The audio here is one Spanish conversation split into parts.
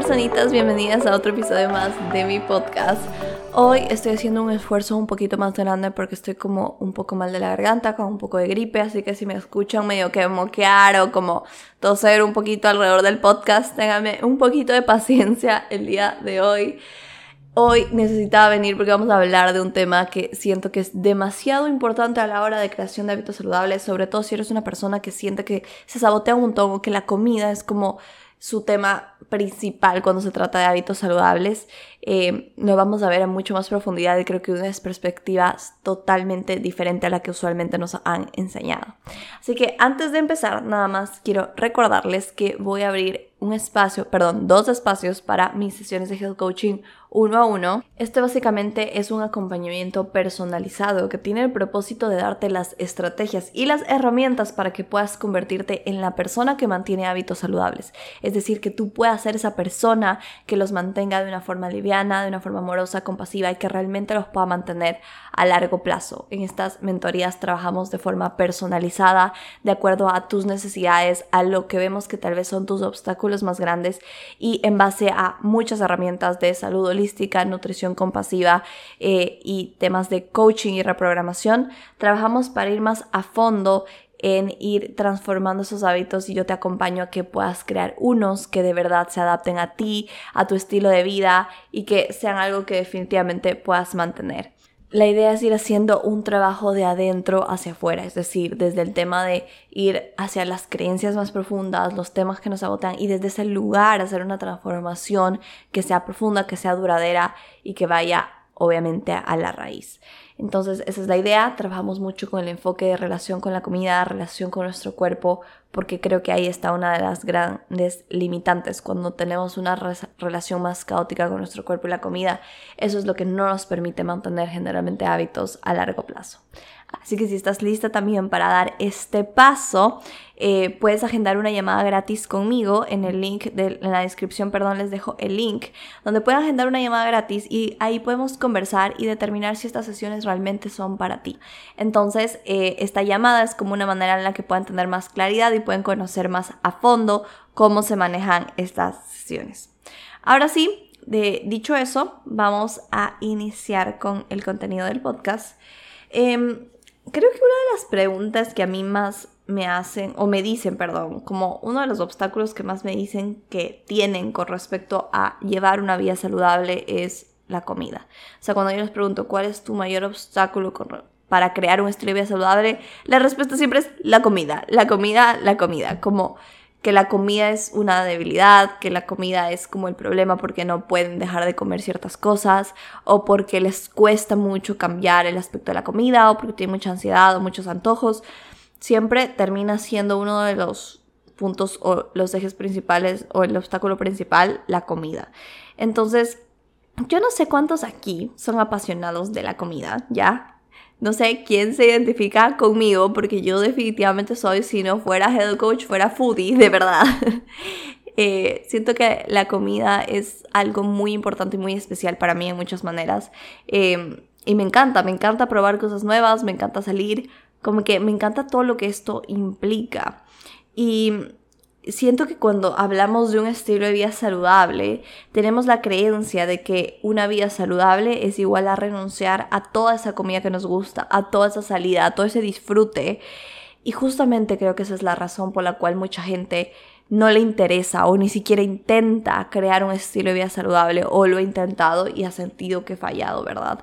personitas, bienvenidas a otro episodio más de mi podcast. Hoy estoy haciendo un esfuerzo un poquito más grande porque estoy como un poco mal de la garganta, con un poco de gripe, así que si me escuchan medio que moquear o como toser un poquito alrededor del podcast, ténganme un poquito de paciencia el día de hoy. Hoy necesitaba venir porque vamos a hablar de un tema que siento que es demasiado importante a la hora de creación de hábitos saludables, sobre todo si eres una persona que siente que se sabotea un montón o que la comida es como su tema principal cuando se trata de hábitos saludables. Eh, lo vamos a ver en mucho más profundidad y creo que una perspectiva totalmente diferente a la que usualmente nos han enseñado. Así que antes de empezar, nada más quiero recordarles que voy a abrir un espacio, perdón, dos espacios para mis sesiones de health coaching uno a uno. Este básicamente es un acompañamiento personalizado que tiene el propósito de darte las estrategias y las herramientas para que puedas convertirte en la persona que mantiene hábitos saludables. Es decir, que tú puedas ser esa persona que los mantenga de una forma liviana, de una forma amorosa, compasiva y que realmente los pueda mantener a largo plazo. En estas mentorías trabajamos de forma personalizada, de acuerdo a tus necesidades, a lo que vemos que tal vez son tus obstáculos más grandes y en base a muchas herramientas de salud holística, nutrición compasiva eh, y temas de coaching y reprogramación, trabajamos para ir más a fondo en ir transformando esos hábitos y yo te acompaño a que puedas crear unos que de verdad se adapten a ti, a tu estilo de vida y que sean algo que definitivamente puedas mantener la idea es ir haciendo un trabajo de adentro hacia afuera, es decir, desde el tema de ir hacia las creencias más profundas, los temas que nos agotan y desde ese lugar hacer una transformación que sea profunda, que sea duradera y que vaya obviamente a la raíz. Entonces, esa es la idea. Trabajamos mucho con el enfoque de relación con la comida, relación con nuestro cuerpo, porque creo que ahí está una de las grandes limitantes cuando tenemos una relación más caótica con nuestro cuerpo y la comida. Eso es lo que no nos permite mantener generalmente hábitos a largo plazo. Así que si estás lista también para dar este paso, eh, puedes agendar una llamada gratis conmigo en el link de en la descripción, perdón, les dejo el link donde pueden agendar una llamada gratis y ahí podemos conversar y determinar si estas sesiones realmente son para ti. Entonces, eh, esta llamada es como una manera en la que puedan tener más claridad y pueden conocer más a fondo cómo se manejan estas sesiones. Ahora sí, dicho eso, vamos a iniciar con el contenido del podcast. Em, creo que una de las preguntas que a mí más me hacen, o me dicen, perdón, como uno de los obstáculos que más me dicen que tienen con respecto a llevar una vida saludable es la comida. O sea, cuando yo les pregunto cuál es tu mayor obstáculo para crear un estilo de vida saludable, la respuesta siempre es la comida, la comida, la comida, como que la comida es una debilidad, que la comida es como el problema porque no pueden dejar de comer ciertas cosas o porque les cuesta mucho cambiar el aspecto de la comida o porque tienen mucha ansiedad o muchos antojos, siempre termina siendo uno de los puntos o los ejes principales o el obstáculo principal la comida. Entonces, yo no sé cuántos aquí son apasionados de la comida, ¿ya? No sé quién se identifica conmigo porque yo definitivamente soy, si no fuera head coach, fuera foodie, de verdad. Eh, siento que la comida es algo muy importante y muy especial para mí en muchas maneras. Em, y me encanta, me encanta probar cosas nuevas, me encanta salir, como que me encanta todo lo que esto implica. Y siento que cuando hablamos de un estilo de vida saludable, tenemos la creencia de que una vida saludable es igual a renunciar a toda esa comida que nos gusta, a toda esa salida, a todo ese disfrute. Y justamente creo que esa es la razón por la cual mucha gente no le interesa o ni siquiera intenta crear un estilo de vida saludable o lo ha intentado y ha sentido que ha fallado, ¿verdad?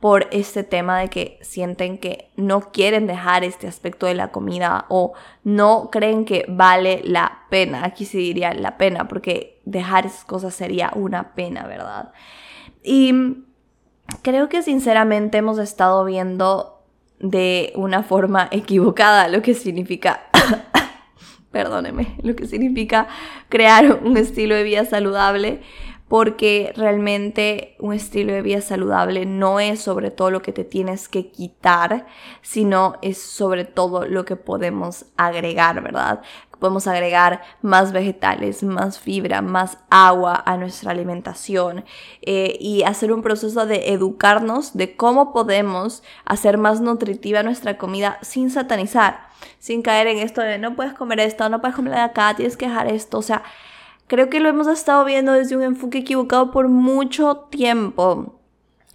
Por este tema de que sienten que no quieren dejar este aspecto de la comida o no creen que vale la pena. Aquí se diría la pena porque dejar esas cosas sería una pena, ¿verdad? Y creo que sinceramente hemos estado viendo de una forma equivocada lo que significa, perdóneme, lo que significa crear un estilo de vida saludable porque realmente un estilo de vida saludable no es sobre todo lo que te tienes que quitar, sino es sobre todo lo que podemos agregar, ¿verdad? Podemos agregar más vegetales, más fibra, más agua a nuestra alimentación eh, y hacer un proceso de educarnos de cómo podemos hacer más nutritiva nuestra comida sin satanizar, sin caer en esto de no puedes comer esto, no puedes comer de acá, tienes que dejar esto, o sea, creo que lo hemos estado viendo desde un enfoque equivocado por mucho tiempo.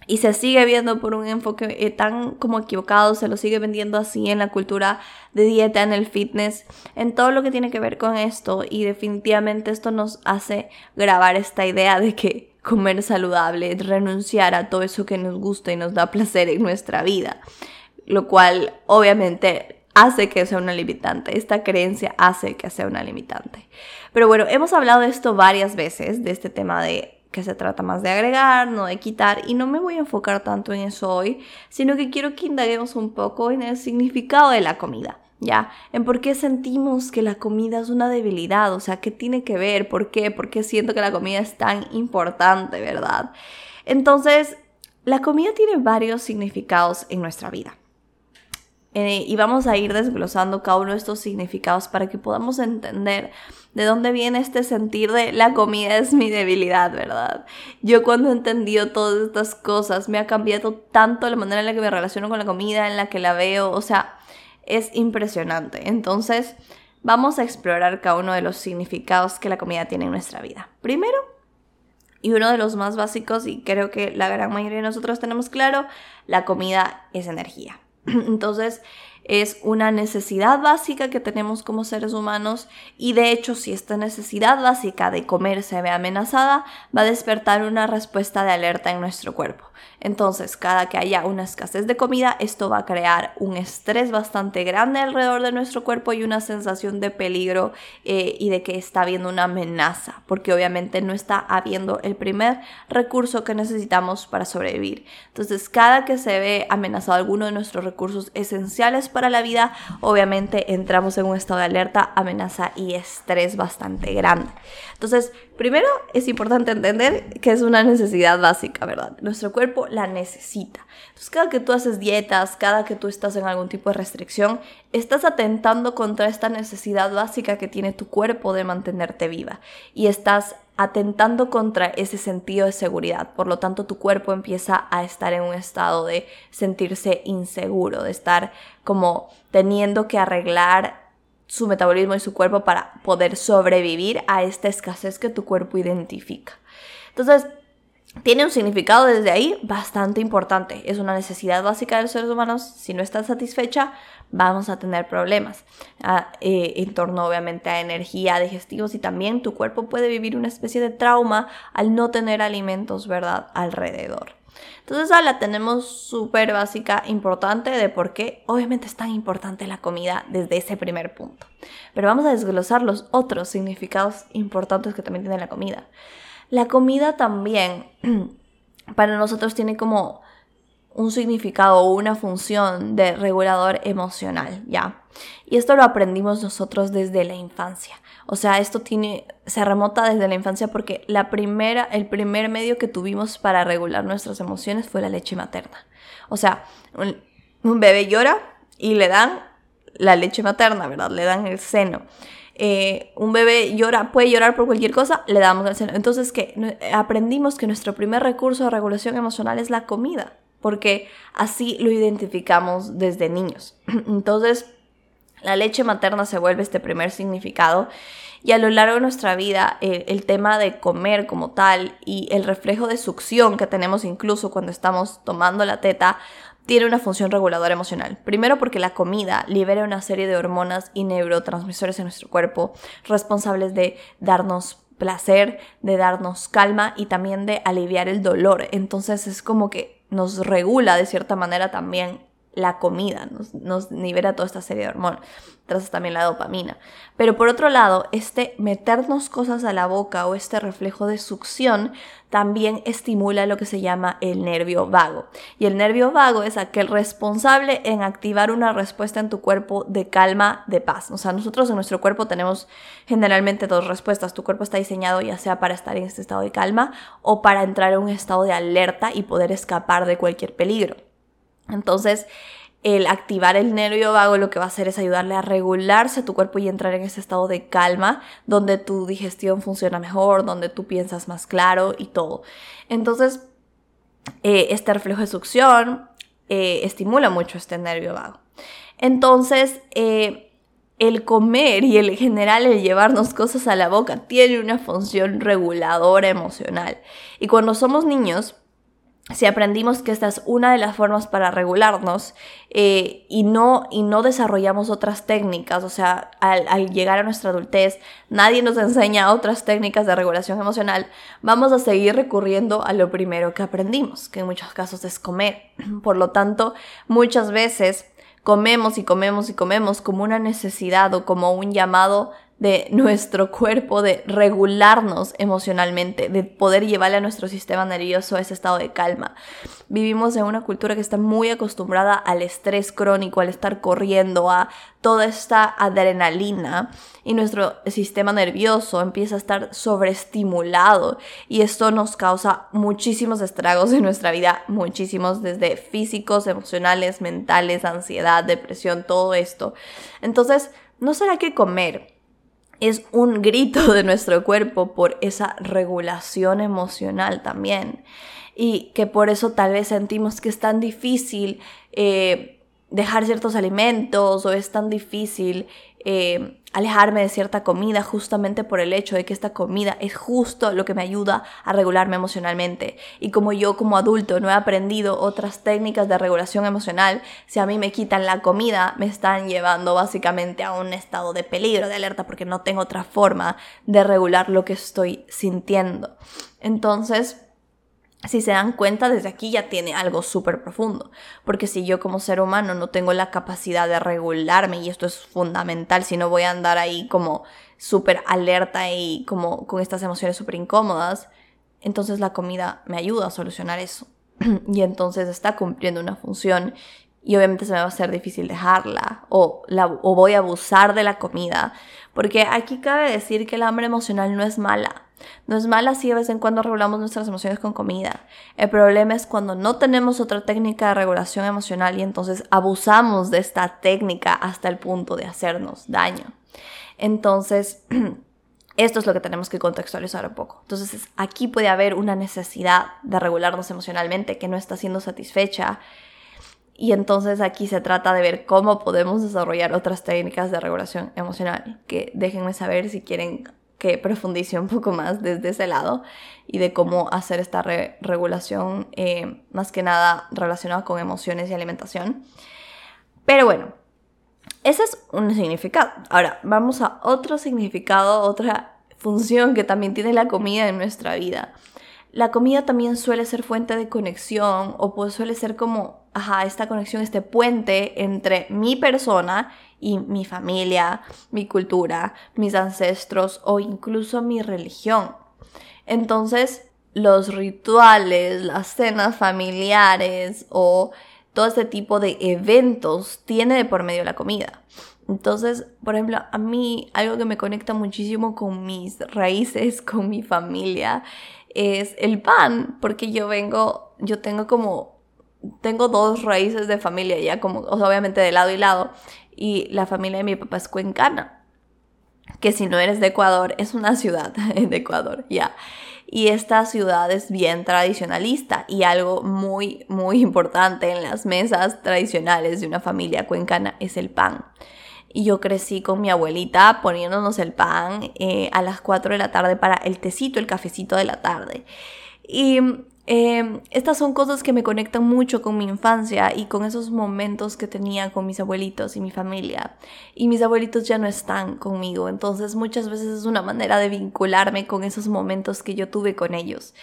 Y se sigue viendo por un enfoque eh, tan como equivocado, se lo sigue vendiendo así en la cultura de dieta, en el fitness, en todo lo que tiene que ver con esto. Y definitivamente esto nos hace grabar esta idea de que comer saludable renunciar a todo eso que nos gusta y nos da placer en nuestra vida, lo cual obviamente hace que sea una limitante, esta creencia hace que sea una limitante. Pero bueno, hemos hablado de esto varias veces, de este tema de que se trata más de agregar, no de quitar, y no me voy a enfocar tanto en eso hoy, sino que quiero que indaguemos un poco en el significado de la comida. ¿ya? En por qué sentimos que la comida es una debilidad, o sea, ¿qué tiene que ver? ¿Por qué? ¿Por qué siento que la comida es tan importante, verdad? Entonces, la comida tiene varios significados en nuestra vida. Eh, y vamos a ir desglosando cada uno de estos significados para que podamos entender de dónde viene este sentir de la comida es mi debilidad, ¿verdad? Yo cuando he entendido todas estas cosas me ha cambiado tanto la manera en la que me relaciono con la comida, en la que la veo, o sea, es impresionante. Entonces, vamos a explorar cada uno de los significados que la comida tiene en nuestra vida. Primero, y uno de los más básicos, y creo que la gran mayoría de nosotros tenemos claro, la comida es energía. Entonces, es una necesidad básica que tenemos como seres humanos y de hecho si esta necesidad básica de comer se ve amenazada, va a despertar una respuesta de alerta en nuestro cuerpo. Entonces, cada que haya una escasez de comida, esto va a crear un estrés bastante grande alrededor de nuestro cuerpo y una sensación de peligro eh, y de que está habiendo una amenaza, porque obviamente no está habiendo el primer recurso que necesitamos para sobrevivir. Entonces, cada que se ve amenazado alguno de nuestros recursos esenciales para la vida, obviamente entramos en un estado de alerta, amenaza y estrés bastante grande. Entonces, primero es importante entender que es una necesidad básica, ¿verdad? Nuestro cuerpo la necesita. Entonces, cada que tú haces dietas, cada que tú estás en algún tipo de restricción, estás atentando contra esta necesidad básica que tiene tu cuerpo de mantenerte viva y estás atentando contra ese sentido de seguridad. Por lo tanto, tu cuerpo empieza a estar en un estado de sentirse inseguro, de estar como teniendo que arreglar su metabolismo y su cuerpo para poder sobrevivir a esta escasez que tu cuerpo identifica. Entonces, tiene un significado desde ahí bastante importante. Es una necesidad básica de los seres humanos. Si no está satisfecha, vamos a tener problemas ah, eh, en torno obviamente a energía, digestivos y también tu cuerpo puede vivir una especie de trauma al no tener alimentos, ¿verdad?, alrededor. Entonces ahora la tenemos súper básica, importante de por qué obviamente es tan importante la comida desde ese primer punto. Pero vamos a desglosar los otros significados importantes que también tiene la comida. La comida también para nosotros tiene como un significado o una función de regulador emocional, ¿ya? Y esto lo aprendimos nosotros desde la infancia. O sea, esto tiene, se remota desde la infancia porque la primera, el primer medio que tuvimos para regular nuestras emociones fue la leche materna. O sea, un, bebé llora y le dan la leche materna, ¿verdad? Le dan el seno. Eh, un bebé llora, puede llorar por cualquier cosa, le damos el seno. Entonces, que aprendimos que nuestro primer recurso de regulación emocional es la comida porque así lo identificamos desde niños. Entonces, la leche materna se vuelve este primer significado y a lo largo de nuestra vida el, tema de comer como tal y el reflejo de succión que tenemos incluso cuando estamos tomando la teta tiene una función reguladora emocional. Primero porque la comida libera una serie de hormonas y neurotransmisores en nuestro cuerpo responsables de darnos placer, de darnos calma y también de aliviar el dolor. Entonces es como que nos regula de cierta manera también la comida, nos, libera toda esta serie de hormonas, tras también la dopamina. Pero por otro lado, este meternos cosas a la boca o este reflejo de succión también estimula lo que se llama el nervio vago. Y el nervio vago es aquel responsable en activar una respuesta en tu cuerpo de calma, de paz. O sea, nosotros en nuestro cuerpo tenemos generalmente dos respuestas. Tu cuerpo está diseñado ya sea para estar en este estado de calma o para entrar en un estado de alerta y poder escapar de cualquier peligro. Entonces, el activar el nervio vago lo que va a hacer es ayudarle a regularse tu cuerpo y entrar en ese estado de calma, donde tu digestión funciona mejor, donde tú piensas más claro y todo. Entonces, eh, este reflejo de succión eh, estimula mucho este nervio vago. Entonces, eh, el comer y el general el llevarnos cosas a la boca tiene una función reguladora emocional. Y cuando somos niños, si aprendimos que esta es una de las formas para regularnos eh, y, no, y no desarrollamos otras técnicas, o sea, al, al, llegar a nuestra adultez, nadie nos enseña otras técnicas de regulación emocional, vamos a seguir recurriendo a lo primero que aprendimos, que en muchos casos es comer. Por lo tanto, muchas veces comemos y comemos y comemos como una necesidad o como un llamado de nuestro cuerpo, de regularnos emocionalmente, de poder llevarle a nuestro sistema nervioso a ese estado de calma. Vivimos en una cultura que está muy acostumbrada al estrés crónico, al estar corriendo, a toda esta adrenalina y nuestro sistema nervioso empieza a estar sobreestimulado y esto nos causa muchísimos estragos en nuestra vida, muchísimos desde físicos, emocionales, mentales, ansiedad, depresión, todo esto. Entonces, ¿no será que comer es un grito de nuestro cuerpo por esa regulación emocional también. Y que por eso tal vez sentimos que es tan difícil eh, dejar ciertos alimentos o es tan difícil eh, alejarme de cierta comida justamente por el hecho de que esta comida es justo lo que me ayuda a regularme emocionalmente. Y como yo como adulto no he aprendido otras técnicas de regulación emocional, si a mí me quitan la comida, me están llevando básicamente a un estado de peligro, de alerta, porque no tengo otra forma de regular lo que estoy sintiendo. Entonces, si se dan cuenta, desde aquí ya tiene algo súper profundo. Porque si yo como ser humano no tengo la capacidad de regularme, y esto es fundamental, si no voy a andar ahí como súper alerta y como con estas emociones súper incómodas, entonces la comida me ayuda a solucionar eso. y entonces está cumpliendo una función y obviamente se me va a hacer difícil dejarla o, la, o voy a abusar de la comida. Porque aquí cabe decir que el hambre emocional no es mala. No es mala si de vez en cuando regulamos nuestras emociones con comida. El problema es cuando no tenemos otra técnica de regulación emocional y entonces abusamos de esta técnica hasta el punto de hacernos daño. Entonces, esto es lo que tenemos que contextualizar un poco. Entonces, aquí puede haber una necesidad de regularnos emocionalmente que no está siendo satisfecha. Y entonces aquí se trata de ver cómo podemos desarrollar otras técnicas de regulación emocional. Que déjenme saber si quieren que profundice un poco más desde ese lado y de cómo hacer esta regulación eh, más que nada relacionada con emociones y alimentación. Pero bueno, ese es un significado. Ahora, vamos a otro significado, otra función que también tiene la comida en nuestra vida. La comida también suele ser fuente de conexión o pues suele ser como, ajá, esta conexión, este puente entre mi persona y mi familia, mi cultura, mis ancestros o incluso mi religión. Entonces, los rituales, las cenas familiares o todo este tipo de eventos tiene de por medio la comida. Entonces, por ejemplo, a mí algo que me conecta muchísimo con mis raíces, con mi familia, es el pan, porque yo vengo, yo tengo como, tengo dos raíces de familia ya, como, obviamente de lado y lado, y la familia de mi papá es cuencana, que si no eres de Ecuador, es una ciudad de Ecuador, ya. Y esta ciudad es bien tradicionalista y algo muy, muy importante en las mesas tradicionales de una familia cuencana es el pan. Y yo crecí con mi abuelita poniéndonos el pan eh, a las 4 de la tarde para el tecito, el cafecito de la tarde. Y Em, estas son cosas que me conectan mucho con mi infancia y con esos momentos que tenía con mis abuelitos y mi familia. Y mis abuelitos ya no están conmigo, entonces muchas veces es una manera de vincularme con esos momentos que yo tuve con ellos.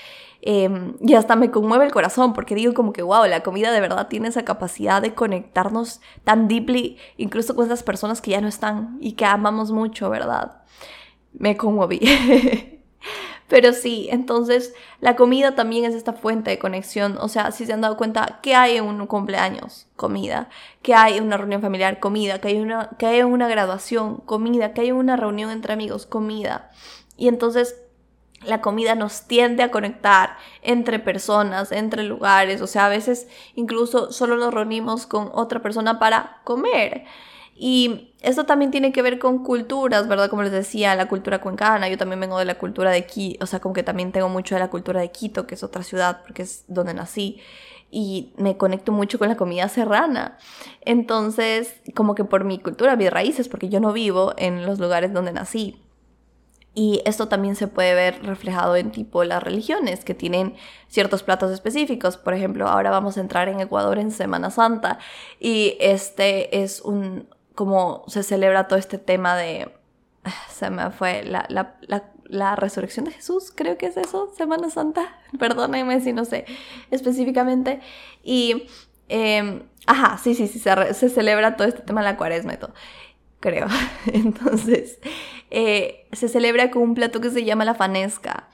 Em, y hasta me conmueve el corazón porque digo como que, wow, la comida de verdad tiene esa capacidad de conectarnos tan deeply, incluso con esas personas que ya no están y que amamos mucho, ¿verdad? Me conmoví. Pero sí, entonces la comida también es esta fuente de conexión. O sea, si se han dado cuenta, que hay un cumpleaños? Comida. Que hay una reunión familiar? Comida. Que hay, una, que hay una graduación? Comida. Que hay una reunión entre amigos? Comida. Y entonces la comida nos tiende a conectar entre personas, entre lugares. O sea, a veces incluso solo nos reunimos con otra persona para comer. Y esto también tiene que ver con culturas, ¿verdad? Como les decía, la cultura cuencana, yo también vengo de la cultura de Quito, o sea, como que también tengo mucho de la cultura de Quito, que es otra ciudad, porque es donde nací. y me conecto mucho con la comida serrana. Entonces, como que por mi cultura, mis raíces, porque yo no vivo en los lugares donde nací. Y esto también se puede ver reflejado en tipo las religiones que tienen ciertos platos específicos. Por ejemplo, ahora vamos a entrar en Ecuador en Semana Santa y este es un, como se celebra todo este tema de, se me fue la, la, la, resurrección de Jesús, creo que es eso, Semana Santa, perdónenme si no sé específicamente. Y, em, ajá, sí, sí, sí, se, se celebra todo este tema de la cuaresma y todo creo. Entonces, eh, se celebra con un plato que se llama la fanesca.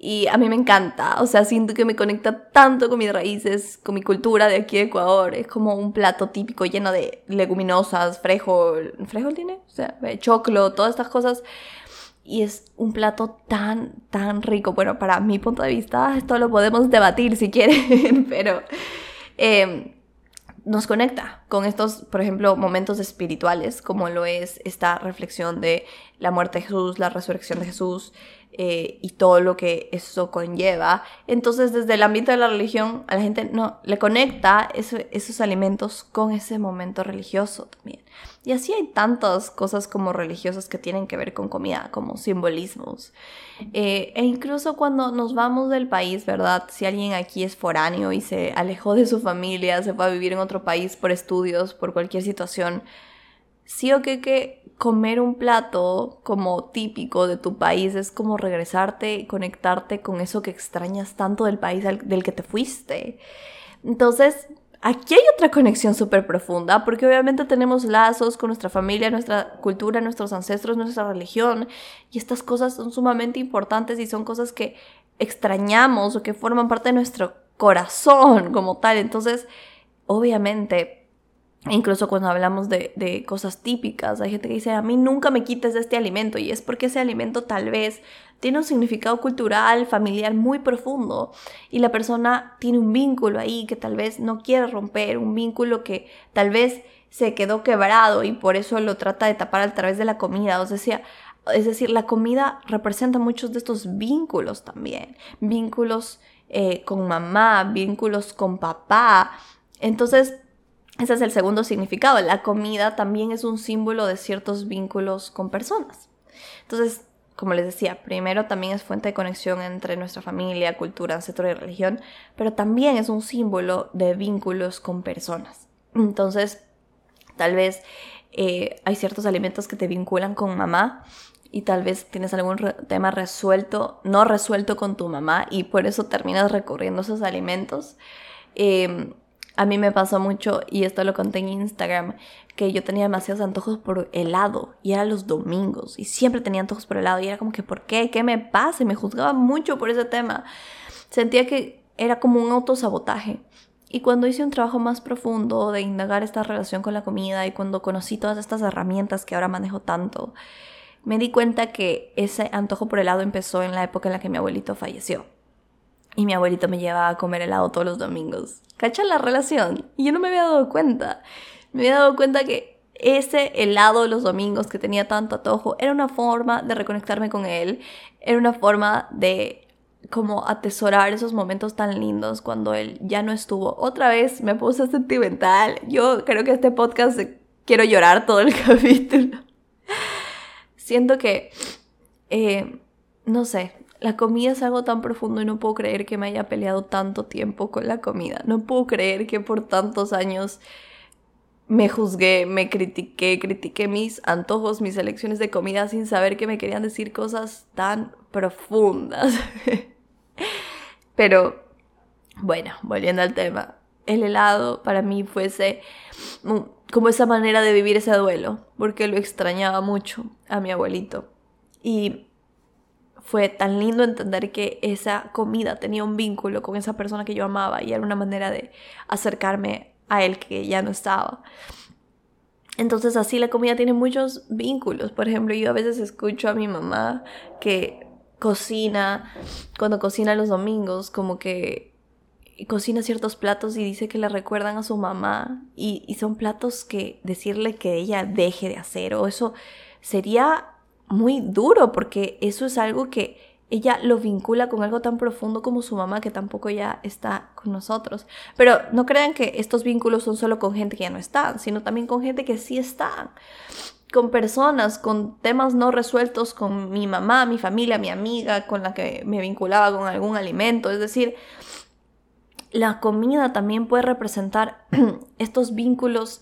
Y a mí me encanta, o sea, siento que me conecta tanto con mis raíces, con mi cultura de aquí de Ecuador. Es como un plato típico lleno de leguminosas, frijol, frijol tiene, o sea, eh, choclo, todas estas cosas. Y es un plato tan, tan rico. Bueno, para mi punto de vista, esto lo podemos debatir si quieren, pero eh, nos conecta con estos, por ejemplo, momentos espirituales, como lo es esta reflexión de la muerte de Jesús, la resurrección de Jesús eh, y todo lo que eso conlleva. Entonces, desde el ámbito de la religión, a la gente no le conecta esos alimentos con ese momento religioso también. Y así hay tantas cosas como religiosas que tienen que ver con comida, como simbolismos. Eh, e incluso cuando nos vamos del país, ¿verdad? Si alguien aquí es foráneo y se alejó de su familia, se fue a vivir en otro país por estudios, por cualquier situación, sí o que, que comer un plato como típico de tu país es como regresarte y conectarte con eso que extrañas tanto del país del que te fuiste. Entonces, aquí hay otra conexión súper profunda, porque obviamente tenemos lazos con nuestra familia, nuestra cultura, nuestros ancestros, nuestra religión, y estas cosas son sumamente importantes y son cosas que extrañamos o que forman parte de nuestro corazón como tal. Entonces, obviamente, Incluso cuando hablamos de, de, cosas típicas, hay gente que dice, a mí nunca me quites de este alimento y es porque ese alimento tal vez tiene un significado cultural, familiar muy profundo y la persona tiene un vínculo ahí que tal vez no quiere romper, un vínculo que tal vez se quedó quebrado y por eso lo trata de tapar a través de la comida. O sea, es decir, la comida representa muchos de estos vínculos también, vínculos eh, con mamá, vínculos con papá. Entonces, ese es el segundo significado. La comida también es un símbolo de ciertos vínculos con personas. Entonces, como les decía, primero también es fuente de conexión entre nuestra familia, cultura, ancestro y religión, pero también es un símbolo de vínculos con personas. Entonces, tal vez eh, hay ciertos alimentos que te vinculan con mamá y tal vez tienes algún tema resuelto, no resuelto con tu mamá y por eso terminas recurriendo a esos alimentos. Eh, a mí me pasó mucho, y esto lo conté en Instagram, que yo tenía demasiados antojos por helado, y era los domingos, y siempre tenía antojos por helado, y era como que, ¿por qué? ¿Qué me pasa? Y me juzgaba mucho por ese tema. Sentía que era como un autosabotaje. Y cuando hice un trabajo más profundo de indagar esta relación con la comida y cuando conocí todas estas herramientas que ahora manejo tanto, me di cuenta que ese antojo por helado empezó en la época en la que mi abuelito falleció. Y mi abuelito me llevaba a comer helado todos los domingos. ¿Cachan la relación? Y yo no me había dado cuenta. Me había dado cuenta que ese helado de los domingos que tenía tanto atojo era una forma de reconectarme con él. Era una forma de como atesorar esos momentos tan lindos cuando él ya no estuvo. Otra vez me puse sentimental. Yo creo que este podcast quiero llorar todo el capítulo. Siento que, eh, no sé, la comida es algo tan profundo y no puedo creer que me haya peleado tanto tiempo con la comida. No puedo creer que por tantos años me juzgué, me critiqué, critiqué mis antojos, mis elecciones de comida sin saber que me querían decir cosas tan profundas. Pero bueno, volviendo al tema, el helado para mí fuese como esa manera de vivir ese duelo, porque lo extrañaba mucho a mi abuelito. Y fue tan lindo entender que esa comida tenía un vínculo con esa persona que yo amaba y era una manera de acercarme a él que ya no estaba. Entonces así la comida tiene muchos vínculos. Por ejemplo, yo a veces escucho a mi mamá que cocina, cuando cocina los domingos, como que cocina ciertos platos y dice que le recuerdan a su mamá y, y son platos que decirle que ella deje de hacer o eso sería muy duro porque eso es algo que ella lo vincula con algo tan profundo como su mamá que tampoco ya está con nosotros. Pero no crean que estos vínculos son solo con gente que ya no está, sino también con gente que sí está. Con personas, con temas no resueltos con mi mamá, mi familia, mi amiga, con la que me vinculaba con algún alimento. Es decir, la comida también puede representar estos vínculos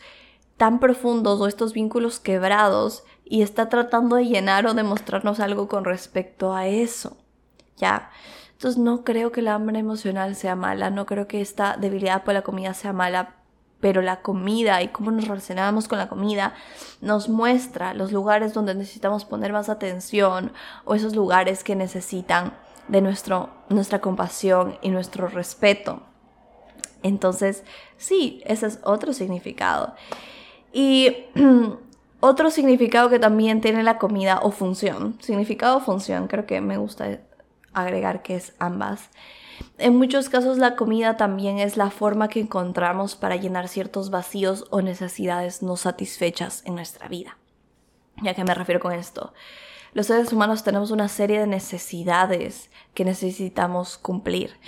tan profundos o estos vínculos quebrados y está tratando de llenar o demostrarnos algo con respecto a eso. ¿Ya? Entonces no creo que la hambre emocional sea mala, no creo que esta debilidad por la comida sea mala, pero la comida y cómo nos relacionamos con la comida nos muestra los lugares donde necesitamos poner más atención o esos lugares que necesitan de nuestro, nuestra compasión y nuestro respeto. Entonces, sí, ese es otro significado. Y otro significado que también tiene la comida o función, significado o función, creo que me gusta agregar que es ambas. En muchos casos la comida también es la forma que encontramos para llenar ciertos vacíos o necesidades no satisfechas en nuestra vida. ¿Ya que me refiero con esto? Los seres humanos tenemos una serie de necesidades que necesitamos cumplir.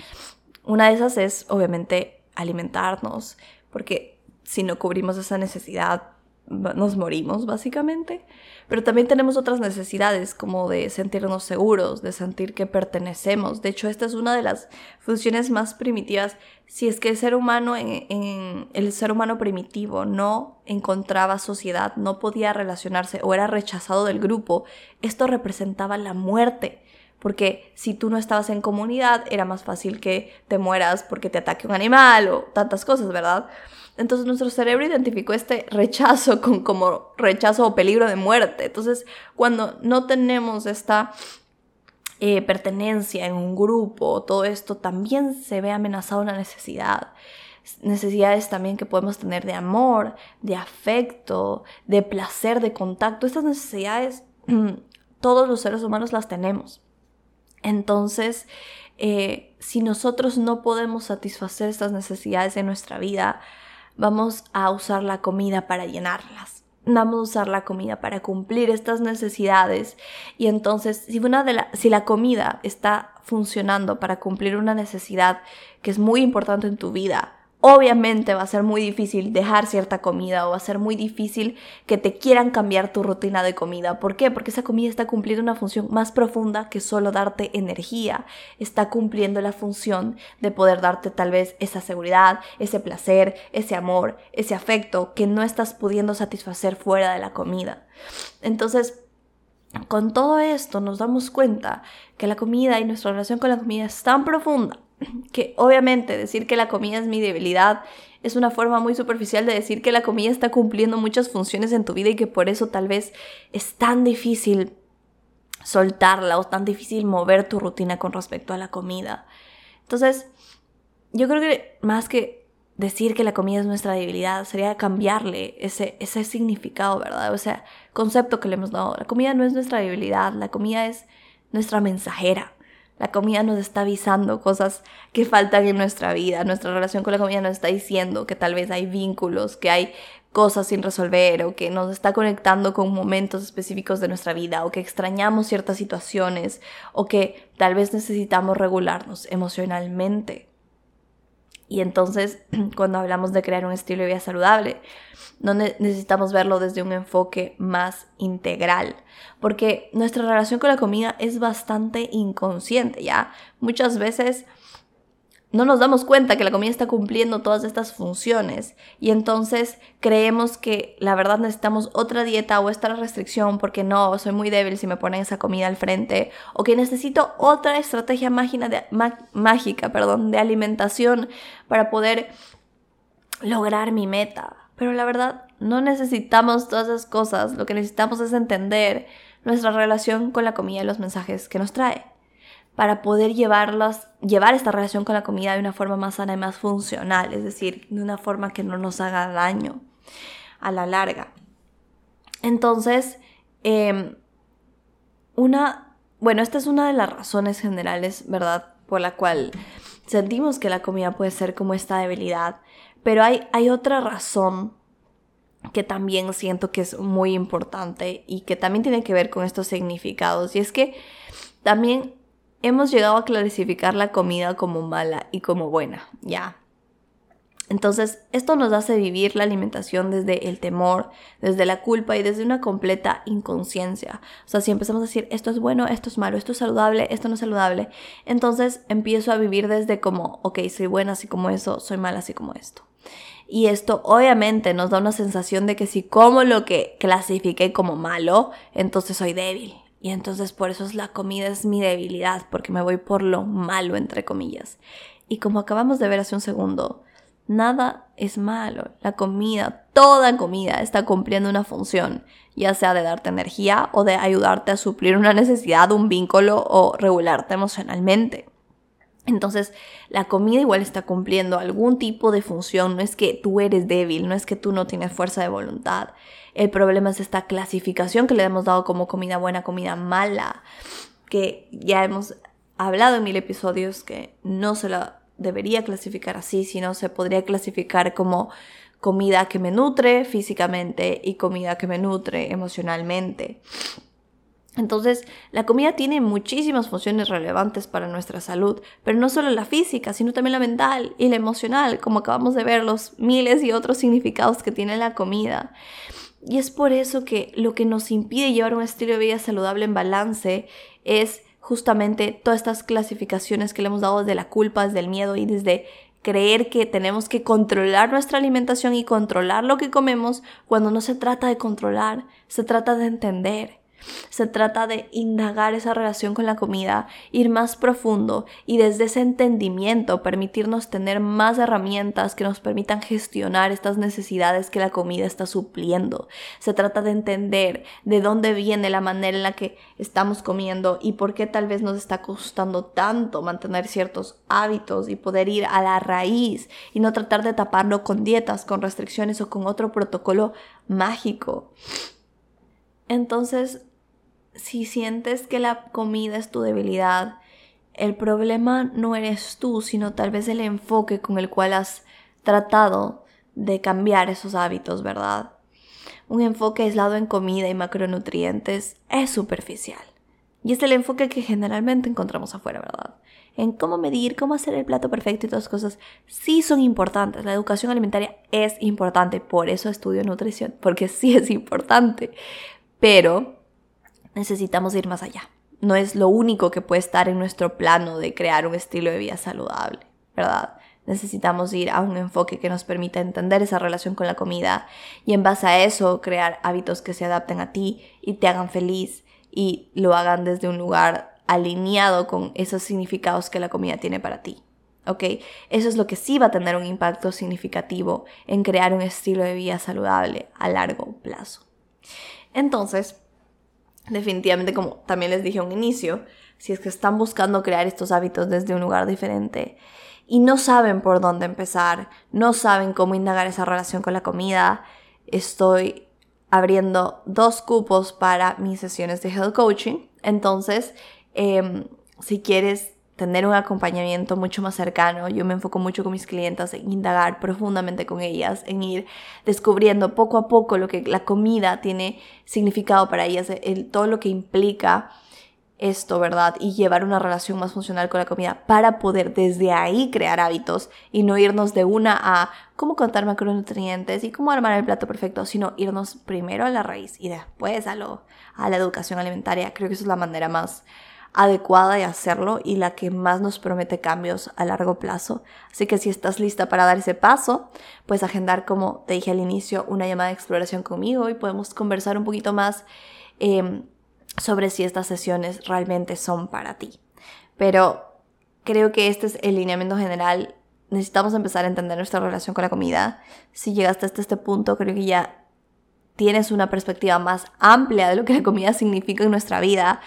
Una de esas es obviamente alimentarnos, porque si no cubrimos esa necesidad, nos morimos básicamente. Pero también tenemos otras necesidades como de sentirnos seguros, de sentir que pertenecemos. De hecho, esta es una de las funciones más primitivas. Si es que el ser humano, en, el ser humano primitivo no encontraba sociedad, no podía relacionarse o era rechazado del grupo, esto representaba la muerte. Porque si tú no estabas en comunidad, era más fácil que te mueras porque te ataque un animal o tantas cosas, ¿verdad? Entonces nuestro cerebro identificó este rechazo con como rechazo o peligro de muerte. Entonces cuando no tenemos esta eh, pertenencia en un grupo, todo esto también se ve amenazado una necesidad. Necesidades también que podemos tener de amor, de afecto, de placer, de contacto. Estas necesidades todos los seres humanos las tenemos. Entonces, eh, si nosotros no podemos satisfacer estas necesidades en nuestra vida, vamos a usar la comida para llenarlas. Vamos a usar la comida para cumplir estas necesidades. Y entonces, si, una de la, si la comida está funcionando para cumplir una necesidad que es muy importante en tu vida, Obviamente va a ser muy difícil dejar cierta comida o va a ser muy difícil que te quieran cambiar tu rutina de comida. ¿Por qué? Porque esa comida está cumpliendo una función más profunda que solo darte energía. Está cumpliendo la función de poder darte tal vez esa seguridad, ese placer, ese amor, ese afecto que no estás pudiendo satisfacer fuera de la comida. Entonces, con todo esto nos damos cuenta que la comida y nuestra relación con la comida es tan profunda que obviamente decir que la comida es mi debilidad es una forma muy superficial de decir que la comida está cumpliendo muchas funciones en tu vida y que por eso tal vez es tan difícil soltarla o tan difícil mover tu rutina con respecto a la comida. Entonces, yo creo que más que decir que la comida es nuestra debilidad, sería cambiarle ese, ese significado, ¿verdad? O sea, concepto que le hemos dado. La comida no es nuestra debilidad, la comida es nuestra mensajera. La comida nos está avisando cosas que faltan en nuestra vida. Nuestra relación con la comida nos está diciendo que tal vez hay vínculos, que hay cosas sin resolver o que nos está conectando con momentos específicos de nuestra vida o que extrañamos ciertas situaciones o que tal vez necesitamos regularnos emocionalmente. Y entonces, cuando hablamos de crear un estilo de vida saludable, no necesitamos verlo desde un enfoque más integral, porque nuestra relación con la comida es bastante inconsciente, ¿ya? Muchas veces no nos damos cuenta que la comida está cumpliendo todas estas funciones y entonces creemos que la verdad necesitamos otra dieta o esta restricción porque no, soy muy débil si me ponen esa comida al frente o que necesito otra estrategia mágica de alimentación para poder lograr mi meta. Pero la verdad, no necesitamos todas esas cosas, lo que necesitamos es entender nuestra relación con la comida y los mensajes que nos trae para poder llevarlas, llevar esta relación con la comida de una forma más sana y más funcional, es decir, de una forma que no nos haga daño a la larga. Entonces, em, una, bueno, esta es una de las razones generales, ¿verdad? Por la cual sentimos que la comida puede ser como esta debilidad, pero hay, hay otra razón que también siento que es muy importante y que también tiene que ver con estos significados, y es que también hemos llegado a clasificar la comida como mala y como buena, ya. Entonces, esto nos hace vivir la alimentación desde el temor, desde la culpa y desde una completa inconsciencia. O sea, si empezamos a decir esto es bueno, esto es malo, esto es saludable, esto no es saludable, entonces empiezo a vivir desde como, ok, soy buena así como eso, soy mala así como esto. Y esto obviamente nos da una sensación de que si como lo que clasifiqué como malo, entonces soy débil. Y entonces por eso es la comida es mi debilidad, porque me voy por lo malo, entre comillas. Y como acabamos de ver hace un segundo, Nada es malo. La comida, toda comida está cumpliendo una función, ya sea de darte energía o de ayudarte a suplir una necesidad, un vínculo o regularte emocionalmente. Entonces, la comida igual está cumpliendo algún tipo de función. No es que tú eres débil, no es que tú no tienes fuerza de voluntad. El problema es esta clasificación que le hemos dado como comida buena, comida mala, que ya hemos hablado en mil episodios que no se la debería clasificar así, sino se podría clasificar como comida que me nutre físicamente y comida que me nutre emocionalmente. Entonces, la comida tiene muchísimas funciones relevantes para nuestra salud, pero no solo la física, sino también la mental y la emocional, como acabamos de ver los miles y otros significados que tiene la comida. Y es por eso que lo que nos impide llevar un estilo de vida saludable en balance es justamente todas estas clasificaciones que le hemos dado desde la culpa, desde el miedo y desde creer que tenemos que controlar nuestra alimentación y controlar lo que comemos cuando no se trata de controlar, se trata de entender. Se trata de indagar esa relación con la comida, ir más profundo y desde ese entendimiento permitirnos tener más herramientas que nos permitan gestionar estas necesidades que la comida está supliendo. Se trata de entender de dónde viene la manera en la que estamos comiendo y por qué tal vez nos está costando tanto mantener ciertos hábitos y poder ir a la raíz y no tratar de taparlo con dietas, con restricciones o con otro protocolo mágico. Entonces, si sientes que la comida es tu debilidad, el problema no eres tú, sino tal vez el enfoque con el cual has tratado de cambiar esos hábitos, ¿verdad? Un enfoque aislado en comida y macronutrientes es superficial. Y es el enfoque que generalmente encontramos afuera, ¿verdad? En cómo medir, cómo hacer el plato perfecto y todas las cosas, sí son importantes. La educación alimentaria es importante, por eso estudio nutrición, porque sí es importante. Pero necesitamos ir más allá. No es lo único que puede estar en nuestro plano de crear un estilo de vida saludable, ¿verdad? Necesitamos ir a un enfoque que nos permita entender esa relación con la comida y en base a eso crear hábitos que se adapten a ti y te hagan feliz y lo hagan desde un lugar alineado con esos significados que la comida tiene para ti. ¿Ok? Eso es lo que sí va a tener un impacto significativo en crear un estilo de vida saludable a largo plazo. Entonces, definitivamente, como también les dije a un inicio, si es que están buscando crear estos hábitos desde un lugar diferente y no saben por dónde empezar, no saben cómo indagar esa relación con la comida, estoy abriendo dos cupos para mis sesiones de health coaching. Entonces, em, si quieres tener un acompañamiento mucho más cercano. Yo me enfoco mucho con mis clientes en indagar profundamente con ellas, en ir descubriendo poco a poco lo que la comida tiene significado para ellas, el, todo lo que implica esto, ¿verdad? Y llevar una relación más funcional con la comida para poder desde ahí crear hábitos y no irnos de una a cómo contar macronutrientes y cómo armar el plato perfecto, sino irnos primero a la raíz y después a, lo, a la educación alimentaria. Creo que esa es la manera más adecuada de hacerlo y la que más nos promete cambios a largo plazo. Así que si estás lista para dar ese paso, puedes agendar, como te dije al inicio, una llamada de exploración conmigo y podemos conversar un poquito más em, sobre si estas sesiones realmente son para ti. Pero creo que este es el lineamiento general. Necesitamos empezar a entender nuestra relación con la comida. Si llegaste hasta este punto, creo que ya tienes una perspectiva más amplia de lo que la comida significa en nuestra vida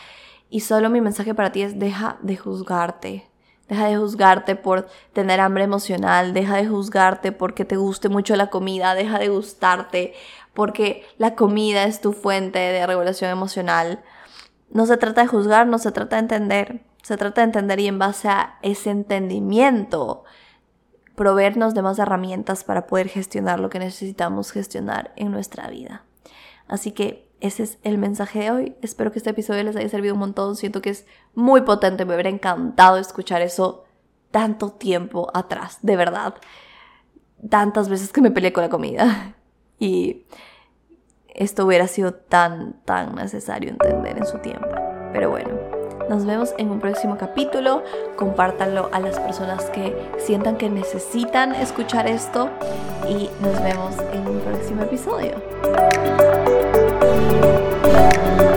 y solo mi mensaje para ti es deja de juzgarte. Deja de juzgarte por tener hambre emocional, deja de juzgarte porque te guste mucho la comida, deja de gustarte porque la comida es tu fuente de regulación emocional. No se trata de juzgar, no se trata de entender, se trata de entender y en base a ese entendimiento proveernos de más herramientas para poder gestionar lo que necesitamos gestionar en nuestra vida. Así que ese es el mensaje de hoy. Espero que este episodio les haya servido un montón. Siento que es muy potente. Me hubiera encantado escuchar eso tanto tiempo atrás, de verdad. Tantas veces que me peleé con la comida. Y esto hubiera sido tan, tan necesario entender en su tiempo. Pero bueno, nos vemos en un próximo capítulo. Compártanlo a las personas que sientan que necesitan escuchar esto. Y nos vemos en un próximo episodio. Thank you.